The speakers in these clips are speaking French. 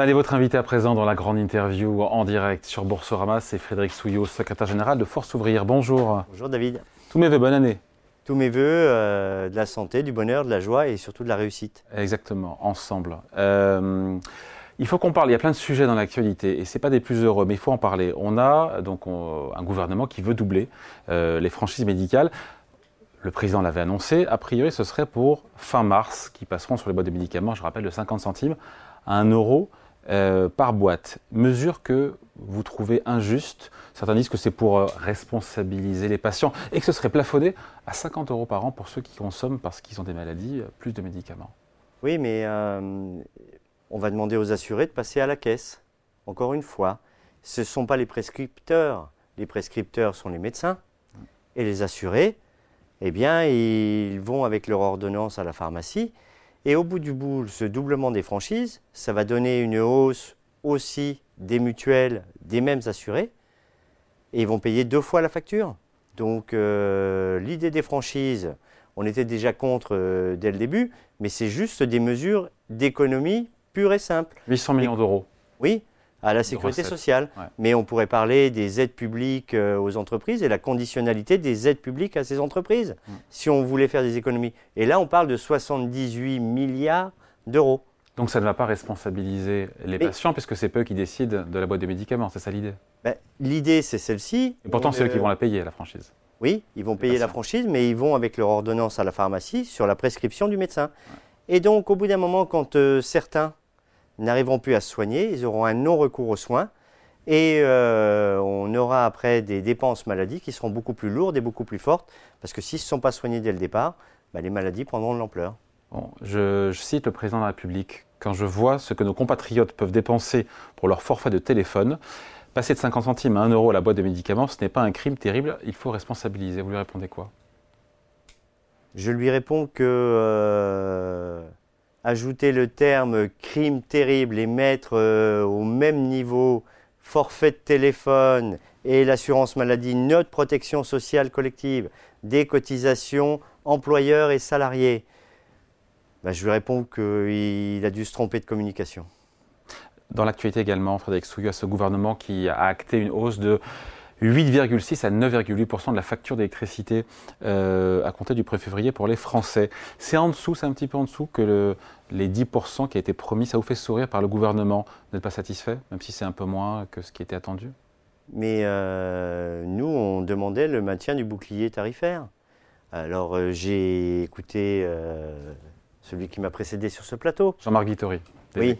Allez, votre invité à présent dans la grande interview en direct sur Boursorama, c'est Frédéric Souillot, secrétaire général de Force Ouvrière. Bonjour. Bonjour David. Tous mes voeux, bonne année. Tous mes voeux, euh, de la santé, du bonheur, de la joie et surtout de la réussite. Exactement, ensemble. Euh, il faut qu'on parle, il y a plein de sujets dans l'actualité et ce n'est pas des plus heureux, mais il faut en parler. On a donc un gouvernement qui veut doubler euh, les franchises médicales. Le président l'avait annoncé, a priori ce serait pour fin mars, qui passeront sur les boîtes de médicaments, je rappelle, de 50 centimes à 1 euro euh, par boîte. Mesure que vous trouvez injuste. Certains disent que c'est pour euh, responsabiliser les patients et que ce serait plafonné à 50 euros par an pour ceux qui consomment, parce qu'ils ont des maladies, euh, plus de médicaments. Oui, mais on va demander aux assurés de passer à la caisse. Encore une fois, ce ne sont pas les prescripteurs. Les prescripteurs sont les médecins. Et les assurés, eh bien, ils vont avec leur ordonnance à la pharmacie et au bout du bout, ce doublement des franchises, ça va donner une hausse aussi des mutuelles des mêmes assurés. Et ils vont payer deux fois la facture. Donc euh, l'idée des franchises, on était déjà contre euh, dès le début, mais c'est juste des mesures d'économie pure et simple. 800 millions d'euros. Oui, à la sécurité sociale. Mais on pourrait parler des aides publiques euh, aux entreprises et la conditionnalité des aides publiques à ces entreprises, mm. si on voulait faire des économies. Et là, on parle de 78 milliards d'euros. Donc ça ne va pas responsabiliser les patients, puisque c'est eux qui décident de la boîte de médicaments, c'est ça l'idée? Ben, L'idée, c'est celle-ci. Et pourtant, c'est eux qui vont la payer, la franchise. Oui, ils vont payer la franchise, mais ils vont avec leur ordonnance à la pharmacie sur la prescription du médecin. Et donc, au bout d'un moment, quand euh, certains n'arriveront plus à se soigner, ils auront un non-recours aux soins et euh, on aura après des dépenses maladies qui seront beaucoup plus lourdes et beaucoup plus fortes parce que s'ils ne sont pas soignés dès le départ, bah, les maladies prendront de l'ampleur. Bon, je, cite le président de la République. Quand je vois ce que nos compatriotes peuvent dépenser pour leur forfait de téléphone, passer de 50 centimes à 1 euro à la boîte de médicaments, ce n'est pas un crime terrible, il faut responsabiliser. Vous lui répondez quoi? Je lui réponds que euh, ajouter le terme crime terrible et mettre euh, au même niveau forfait de téléphone et l'assurance maladie, notre protection sociale collective, des cotisations employeurs et salariés, ben, je lui réponds qu'il a dû se tromper de communication. Dans l'actualité également, Frédéric Souillot, ce gouvernement qui a acté une hausse de 8,6 à 9,8% de la facture d'électricité euh, à compter du 1er février pour les Français. C'est en dessous, c'est un petit peu en dessous que le, les 10% qui a été promis. Ça vous fait sourire par le gouvernement Vous n'êtes pas satisfait, même si c'est un peu moins que ce qui était attendu? Mais euh, nous, on demandait le maintien du bouclier tarifaire. Alors euh, j'ai écouté celui qui m'a précédé sur ce plateau. Jean-Marc Vittori, des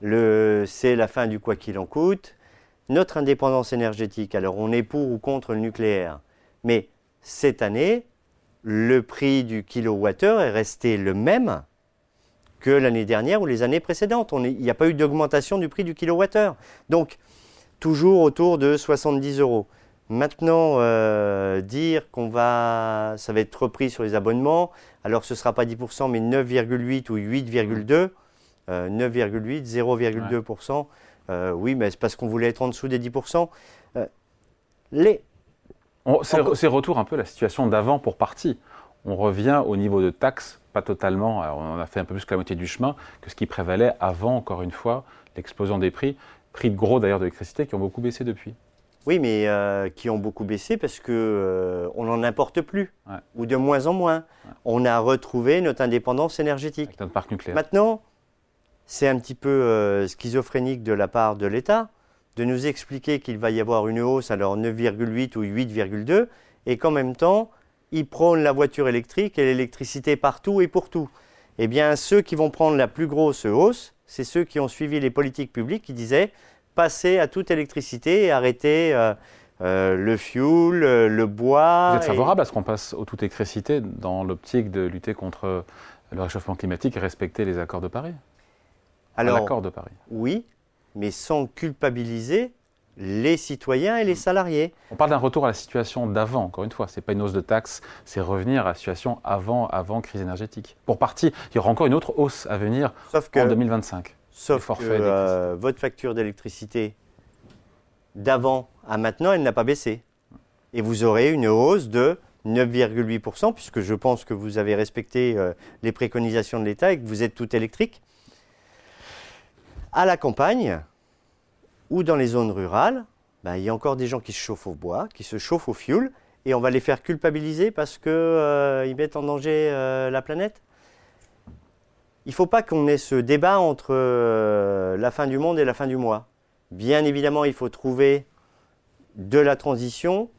oui. C'est la fin du quoi qu'il en coûte notre indépendance énergétique. Alors on est pour ou contre le nucléaire, mais cette année, le prix du kilowattheure est resté le même que l'année dernière ou les années précédentes. il n'y a pas eu d'augmentation du prix du kilowattheure. Donc, toujours autour de 70 euros. Maintenant, euh, dire qu'on va, ça va être repris sur les abonnements, alors ce ne sera pas 10%, mais 9,8 ou 8,2, 9,8, 0,2%. Euh, oui, mais c'est parce qu'on voulait être en dessous des 10%. Euh, les... C'est retour un peu la situation d'avant pour partie. On revient au niveau de taxes, pas totalement, on a fait un peu plus que la moitié du chemin, que ce qui prévalait avant, encore une fois, l'explosion des prix. Prix de gros d'ailleurs de l'électricité qui ont beaucoup baissé depuis. Oui, mais euh, qui ont beaucoup baissé parce que on n'en importe plus, ou de moins en moins. On a retrouvé notre indépendance énergétique. Avec notre parc nucléaire. Maintenant, c'est un petit peu euh, schizophrénique de la part de l'État de nous expliquer qu'il va y avoir une hausse, alors 9,8 ou 8,2, et qu'en même temps, ils prônent la voiture électrique et l'électricité partout et pour tout. Eh bien, ceux qui vont prendre la plus grosse hausse, c'est ceux qui ont suivi les politiques publiques qui disaient passer à toute électricité et arrêter euh, euh, le fuel, le bois. Vous êtes favorable à ce qu'on passe au toute électricité dans l'optique de lutter contre le réchauffement climatique et respecter les accords de Paris? Alors, de Paris. Oui, mais sans culpabiliser les citoyens et les salariés. On parle d'un retour à la situation d'avant, encore une fois. Ce n'est pas une hausse de taxes, c'est revenir à la situation avant, avant crise énergétique. Pour partie, il y aura encore une autre hausse à venir en 2025. Sauf que euh, votre facture d'électricité d'avant à maintenant, elle n'a pas baissé. Et vous aurez une hausse de 9,8%, puisque je pense que vous avez respecté euh, les préconisations de l'État et que vous êtes tout électrique. À la campagne ou dans les zones rurales, ben, il y a encore des gens qui se chauffent au bois, qui se chauffent au fioul, et on va les faire culpabiliser parce qu'ils euh, mettent en danger euh, la planète. Il ne faut pas qu'on ait ce débat entre euh, la fin du monde et la fin du mois. Bien évidemment, il faut trouver de la transition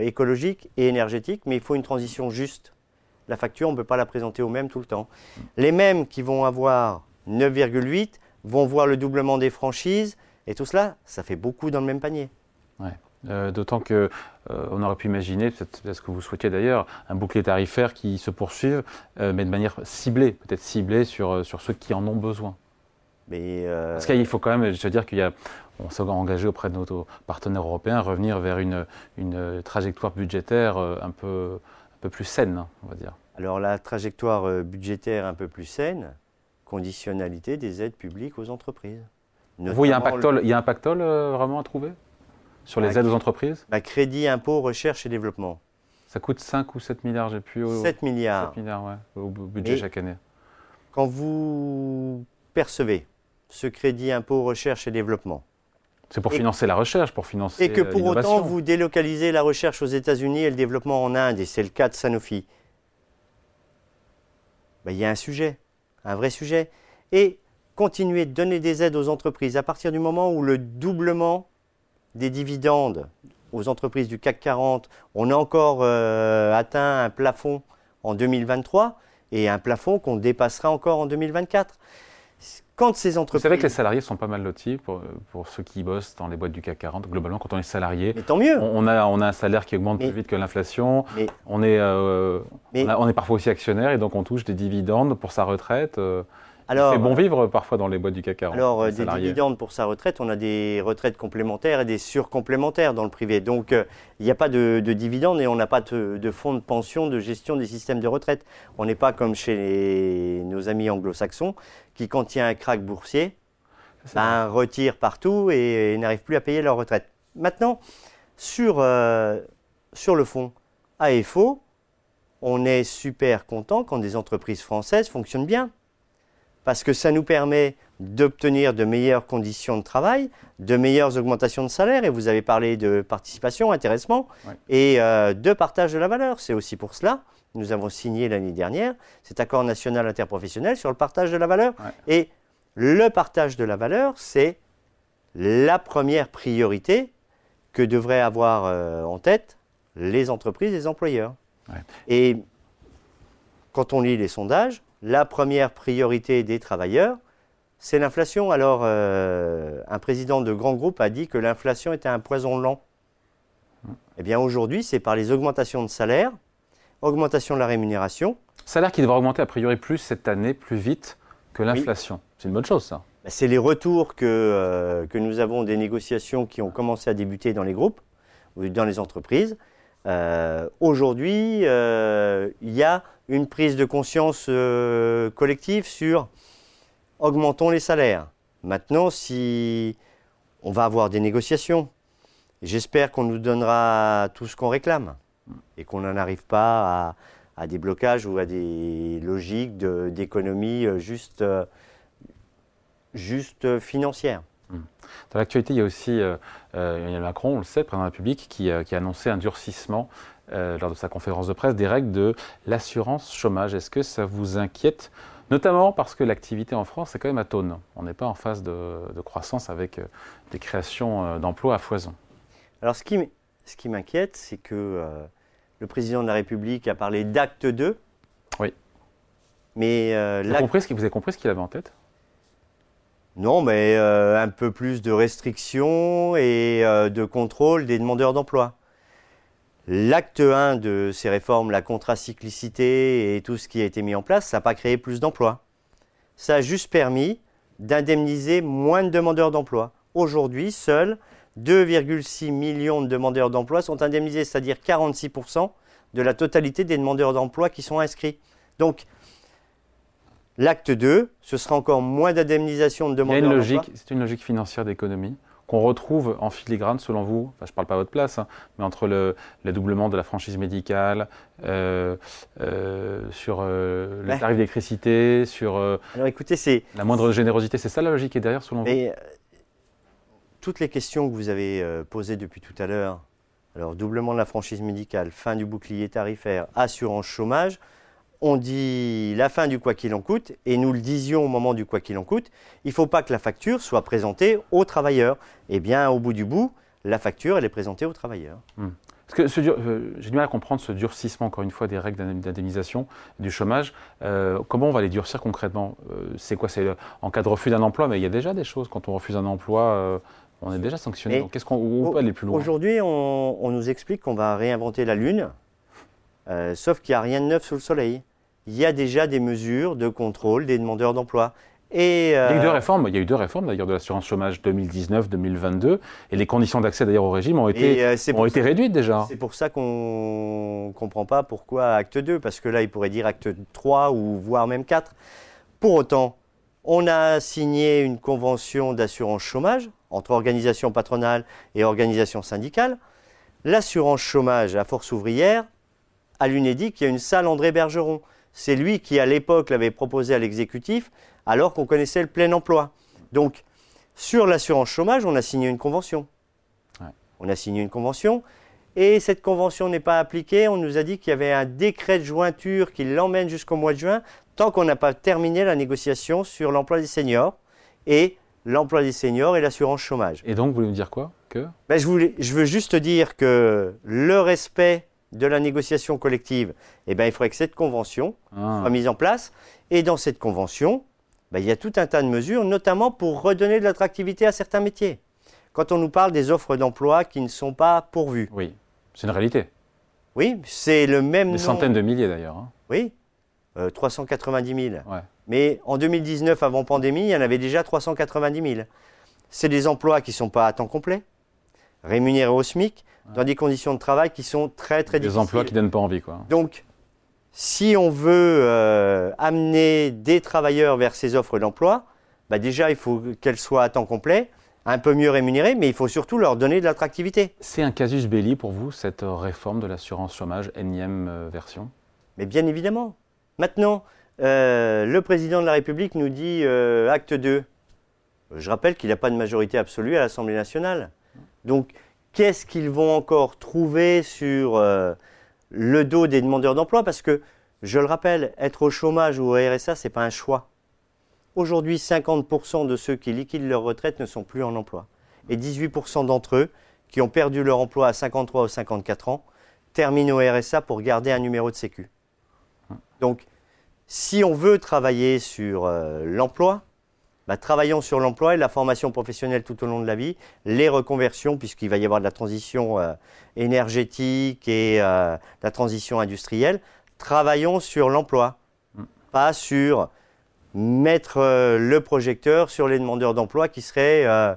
écologique et énergétique, mais il faut une transition juste. La facture, on ne peut pas la présenter aux mêmes tout le temps. Les mêmes qui vont avoir 9,8 vont voir le doublement des franchises, et tout cela, ça fait beaucoup dans le même panier. Euh, d'autant que euh, on aurait pu imaginer, peut-être ce que vous souhaitiez d'ailleurs, un bouclier tarifaire qui se poursuive, euh, mais de manière ciblée, peut-être ciblée sur, sur ceux qui en ont besoin. Mais Parce qu'il faut quand même, je veux dire qu'il y a, on s'est engagé auprès de nos partenaires européens à revenir vers une, une trajectoire budgétaire un peu, un peu plus saine, on va dire. Alors la trajectoire budgétaire un peu plus saine, conditionnalité des aides publiques aux entreprises. Vous, il y a un pactole, il y a un pactole vraiment à trouver sur les aides aux entreprises bah, Crédit, impôt, recherche et développement. Ça coûte 5 ou 7 milliards, j'ai pu. 7 milliards. 7 milliards, ouais, au budget chaque année. Quand vous percevez ce crédit, impôt, recherche et développement. C'est pour financer la recherche, pour financer. Et que pour autant, vous délocalisez la recherche aux États-Unis et le développement en Inde, et c'est le cas de Sanofi. Bah, il y a un sujet, un vrai sujet. Et continuer de donner des aides aux entreprises à partir du moment où le doublement des dividendes aux entreprises du CAC 40, on a encore euh, atteint un plafond en 2023 et un plafond qu'on dépassera encore en 2024. Quand ces entreprises... Vous savez que les salariés sont pas mal lotis pour, pour, ceux qui bossent dans les boîtes du CAC 40. Globalement, quand on est salarié, mais tant mieux. On, a, on a un salaire qui augmente plus vite que l'inflation. On, est, euh, on, est parfois aussi actionnaire et donc on touche des dividendes pour sa retraite. Euh, c'est bon vivre parfois dans les boîtes du CAC 40. Alors, euh, des dividendes pour sa retraite, on a des retraites complémentaires et des surcomplémentaires dans le privé. Donc, euh, il n'y a pas de, dividendes et on n'a pas de, fonds de pension de gestion des systèmes de retraite. On n'est pas comme chez nos amis anglo-saxons qui, quand il y a un crack boursier, ben, retirent partout et, n'arrivent plus à payer leur retraite. Maintenant, sur, euh, sur le fond, AFO, on est super content quand des entreprises françaises fonctionnent bien parce que ça nous permet d'obtenir de meilleures conditions de travail, de meilleures augmentations de salaire, et vous avez parlé de participation, intéressement, et euh, de partage de la valeur. C'est aussi pour cela, nous avons signé l'année dernière cet accord national interprofessionnel sur le partage de la valeur. Et le partage de la valeur, c'est la première priorité que devraient avoir euh, en tête les entreprises et les employeurs. Et quand on lit les sondages, la première priorité des travailleurs, c'est l'inflation. Alors, euh, un président de grand groupe a dit que l'inflation était un poison lent. Eh bien, aujourd'hui, c'est par les augmentations de salaire, augmentation de la rémunération. Salaire qui devrait augmenter a priori plus cette année, plus vite que l'inflation. C'est une bonne chose, ça. Ben, c'est les retours que, euh, que nous avons des négociations qui ont commencé à débuter dans les groupes ou dans les entreprises. Euh, aujourd'hui, il y a une prise de conscience euh, collective sur augmentons les salaires. Maintenant, si on va avoir des négociations, j'espère qu'on nous donnera tout ce qu'on réclame et qu'on n'en arrive pas à, des blocages ou à des logiques d'économie euh, juste, euh, juste financière. Mmh. Dans l'actualité, il y a aussi Emmanuel Macron, on le sait, président de la République, qui a annoncé un durcissement euh, lors de sa conférence de presse des règles de l'assurance chômage. Est-ce que ça vous inquiète Notamment parce que l'activité en France est quand même atone? On n'est pas en phase de, croissance avec euh, des créations euh, d'emplois à foison. Alors ce qui, ce qui m'inquiète, c'est que le président de la République a parlé d'acte 2. Oui. Mais vous, avez compris ce vous avez compris ce qu'il avait en tête? Non, mais un peu plus de restrictions et de contrôle des demandeurs d'emploi. L'acte 1 de ces réformes, la contracyclicité et tout ce qui a été mis en place, ça n'a pas créé plus d'emplois. Ça a juste permis d'indemniser moins de demandeurs d'emploi. Aujourd'hui, seuls 2,6 millions de demandeurs d'emploi sont indemnisés, c'est-à-dire 46% de la totalité des demandeurs d'emploi qui sont inscrits. Donc, l'acte 2, ce sera encore moins d'indemnisation de demandeurs d'emploi. C'est une logique financière d'économie qu'on retrouve en filigrane, selon vous enfin, Je ne parle pas à votre place, hein, mais entre le, doublement de la franchise médicale, euh, euh, sur euh, le tarif d'électricité, sur Alors, écoutez, c'est la moindre générosité, c'est ça la logique qui est derrière, selon vous? Toutes les questions que vous avez posées depuis tout à l'heure, alors doublement de la franchise médicale, fin du bouclier tarifaire, assurance chômage, on dit la fin du quoi qu'il en coûte, et nous le disions au moment du quoi qu'il en coûte, il ne faut pas que la facture soit présentée aux travailleurs. Eh bien, au bout du bout, la facture, elle est présentée aux travailleurs. Hmm. que euh, j'ai du mal à comprendre ce durcissement, encore une fois, des règles d'indemnisation du chômage. Euh, comment on va les durcir concrètement? Euh, C'est quoi? C'est en cas de refus d'un emploi, mais il y a déjà des choses. Quand on refuse un emploi, on est déjà sanctionné. Qu'est-ce qu'on peut aller plus loin? Aujourd'hui, on, on, nous explique qu'on va réinventer la Lune, sauf qu'il n'y a rien de neuf sous le soleil il y a déjà des mesures de contrôle des demandeurs d'emploi. Et, il y a eu deux euh, réformes, il y a eu deux réformes d'ailleurs de l'assurance chômage 2019-2022 et les conditions d'accès d'ailleurs au régime ont été, euh, ont été réduites déjà. C'est pour ça qu'on ne comprend pas pourquoi acte 2, parce que là il pourrait dire acte 3 ou voire même 4. Pour autant, on a signé une convention d'assurance chômage entre organisations patronales et organisations syndicales. L'assurance chômage à force ouvrière, à l'UNEDIC, il y a une salle André Bergeron. C'est lui qui, à l'époque, l'avait proposé à l'exécutif, alors qu'on connaissait le plein emploi. Donc, sur l'assurance chômage, on a signé une convention. On a signé une convention. Et cette convention n'est pas appliquée. On nous a dit qu'il y avait un décret de jointure qui l'emmène jusqu'au mois de juin, tant qu'on n'a pas terminé la négociation sur l'emploi des seniors et l'emploi des seniors et l'assurance chômage. Et donc, vous voulez me dire quoi? Que? Ben, je, voulais, je veux juste dire que le respect de la négociation collective, eh ben, il faudrait que cette convention ah. soit mise en place. Et dans cette convention, ben, il y a tout un tas de mesures, notamment pour redonner de l'attractivité à certains métiers. Quand on nous parle des offres d'emploi qui ne sont pas pourvues. Oui, c'est une réalité. Oui, c'est le même Des centaines de milliers d'ailleurs. Hein. Oui, 390 euh, 000. Mais en 2019, avant pandémie, il y en avait déjà 390 000. C'est des emplois qui ne sont pas à temps complet, rémunérés au SMIC, dans des conditions de travail qui sont très très difficiles. Des emplois qui ne donnent pas envie. Quoi. Donc, si on veut euh, amener des travailleurs vers ces offres d'emploi, bah déjà il faut qu'elles soient à temps complet, un peu mieux rémunérées, mais il faut surtout leur donner de l'attractivité. C'est un casus belli pour vous, cette réforme de l'assurance chômage, énième euh, version? Mais bien évidemment. Maintenant, euh, le président de la République nous dit acte 2. Je rappelle qu'il n'a pas de majorité absolue à l'Assemblée nationale. Donc, qu'est-ce qu'ils vont encore trouver sur euh, le dos des demandeurs d'emploi? Parce que, je le rappelle, être au chômage ou au RSA, ce n'est pas un choix. Aujourd'hui, 50% de ceux qui liquident leur retraite ne sont plus en emploi. Et 18% d'entre eux, qui ont perdu leur emploi à 53 ou 54 ans, terminent au RSA pour garder un numéro de sécu. Donc, si on veut travailler sur euh, l'emploi, bah, travaillons sur l'emploi et la formation professionnelle tout au long de la vie, les reconversions, puisqu'il va y avoir de la transition euh, énergétique et euh, de la transition industrielle. Travaillons sur l'emploi, mm. pas sur mettre euh, le projecteur sur les demandeurs d'emploi qui seraient euh,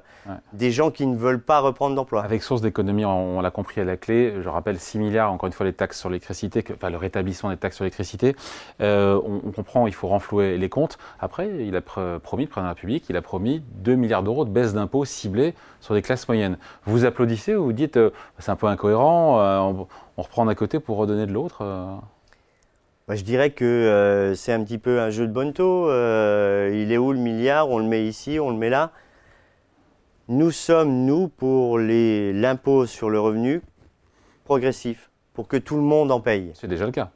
des gens qui ne veulent pas reprendre d'emploi. Avec source d'économie, on, l'a compris à la clé, je rappelle 6 milliards, encore une fois, les taxes sur l'électricité, enfin le rétablissement des taxes sur l'électricité. Euh, on, comprend, il faut renflouer les comptes. Après, il a promis, le président de la République, il a promis 2 milliards d'euros de baisse d'impôts ciblés sur les classes moyennes. Vous applaudissez ou vous dites, c'est un peu incohérent, on, on reprend d'un côté pour redonner de l'autre je dirais que euh, c'est un petit peu un jeu de bonneto. Euh, il est où le milliard? On le met ici, on le met là. Nous sommes, nous, pour l'impôt sur le revenu progressif, pour que tout le monde en paye. C'est déjà le cas.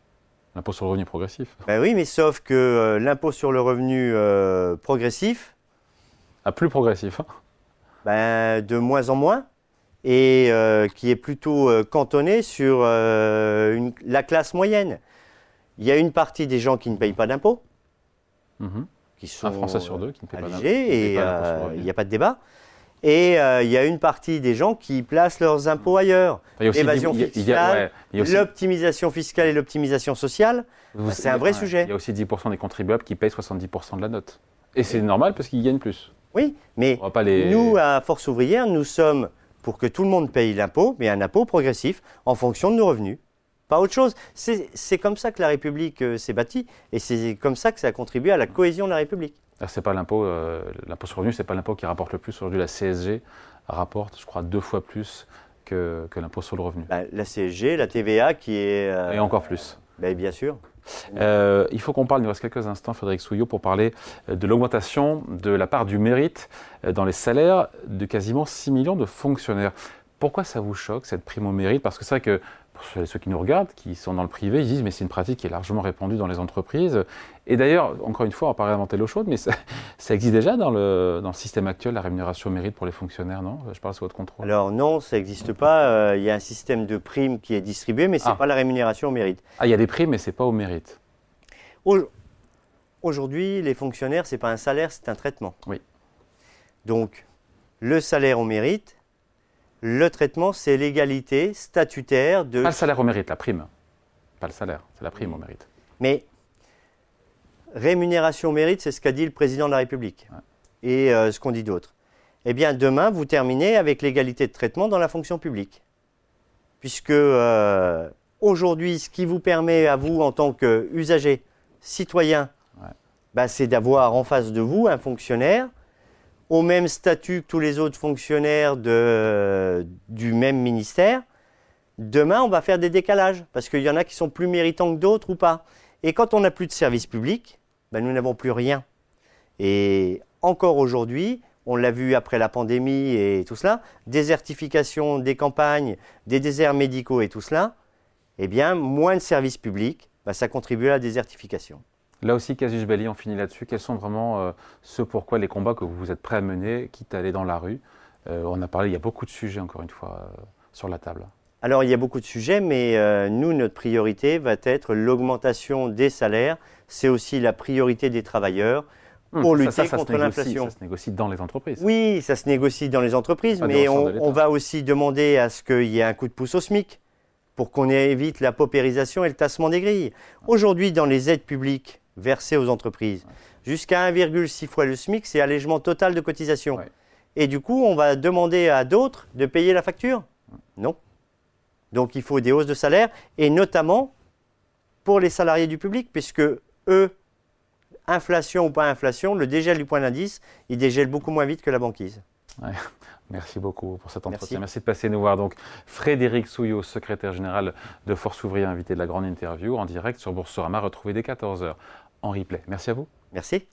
L'impôt sur le revenu progressif. Ben oui, mais sauf que euh, l'impôt sur le revenu progressif. Ah, plus progressif. Hein. ben, de moins en moins. Et qui est plutôt cantonné sur la classe moyenne. Il y a une partie des gens qui ne payent pas d'impôts. Mhm. Qui sont, Un Français sur deux qui ne paye pas d'impôts. Et euh, il n'y a pas de débat. Et euh, il y a une partie des gens qui placent leurs impôts ailleurs. L'évasion fiscale, l'optimisation fiscale et l'optimisation sociale, bah, c'est un vrai sujet. Il y a aussi 10% des contribuables qui payent 70% de la note. Et c'est normal parce qu'ils gagnent plus. Oui, mais nous, à Force ouvrière, nous sommes pour que tout le monde paye l'impôt, mais un impôt progressif en fonction de nos revenus pas autre chose. C'est comme ça que la République euh, s'est bâtie et c'est comme ça que ça a contribué à la cohésion de la République. C'est pas l'impôt, euh, l'impôt sur le revenu, c'est pas l'impôt qui rapporte le plus aujourd'hui la CSG rapportent, je crois, deux fois plus que, l'impôt sur le revenu. Bah, la CSG, la TVA qui est... Euh, Et encore plus. Bah, bien sûr. Euh, il faut qu'on parle, il nous reste quelques instants, Frédéric Souillot, pour parler de l'augmentation de la part du mérite dans les salaires de quasiment 6 millions de fonctionnaires. Pourquoi ça vous choque, cette prime au mérite? Parce que c'est vrai que pour ceux qui nous regardent, qui sont dans le privé, ils disent mais c'est une pratique qui est largement répandue dans les entreprises. Et d'ailleurs, encore une fois, on va pas réinventer l'eau chaude, mais ça, existe déjà dans le, dans le système actuel, la rémunération au mérite pour les fonctionnaires, non? Je parle sous votre contrôle. Alors non, ça n'existe pas. Euh, il y a un système de primes qui est distribué, mais ce n'est ah. pas la rémunération au mérite. Ah, il y a des primes, mais ce n'est pas au mérite. Aujourd'hui, les fonctionnaires, ce n'est pas un salaire, c'est un traitement. Oui. Donc, le salaire au mérite, le traitement, c'est l'égalité statutaire de... Pas le salaire au mérite, la prime. Pas le salaire, c'est la prime au mérite. Mais rémunération au mérite, c'est ce qu'a dit le président de la République et euh, ce qu'on dit d'autres. Eh bien, demain, vous terminez avec l'égalité de traitement dans la fonction publique. Puisque euh, aujourd'hui, ce qui vous permet à vous, en tant qu'usager, citoyen, bah, c'est d'avoir en face de vous un fonctionnaire au même statut que tous les autres fonctionnaires du même ministère, demain, on va faire des décalages, parce qu'il y en a qui sont plus méritants que d'autres ou pas. Et quand on n'a plus de service public, ben, nous n'avons plus rien. Et encore aujourd'hui, on l'a vu après la pandémie et tout cela, désertification des campagnes, des déserts médicaux et tout cela, eh bien, moins de services publics, ben, ça contribue à la désertification. Là aussi, Casus Belli, on finit là-dessus. Quels sont vraiment euh, ce pourquoi les combats que vous êtes prêts à mener, quitte à aller dans la rue euh, On a parlé, il y a beaucoup de sujets, encore une fois, euh, sur la table. Alors, il y a beaucoup de sujets, mais nous, notre priorité va être l'augmentation des salaires. C'est aussi la priorité des travailleurs hum, pour lutter contre l'inflation. Ça se négocie dans les entreprises. Oui, ça se négocie dans les entreprises, mais on, on, va aussi demander à ce qu'il y ait un coup de pouce au SMIC pour qu'on évite la paupérisation et le tassement des grilles. Aujourd'hui, dans les aides publiques, versés aux entreprises. Jusqu'à 1,6 fois le SMIC, c'est allègement total de cotisation. Et du coup, on va demander à d'autres de payer la facture? Non. Donc il faut des hausses de salaire, et notamment pour les salariés du public, puisque eux, inflation ou pas inflation, le dégel du point d'indice, il dégèle beaucoup moins vite que la banquise. Merci beaucoup pour cet entretien. Merci. de passer nous voir. Donc, Frédéric Souillot, secrétaire général de Force Ouvrière, invité de la grande interview en direct sur Boursorama, retrouvé dès 14h en replay. Merci à vous. Merci.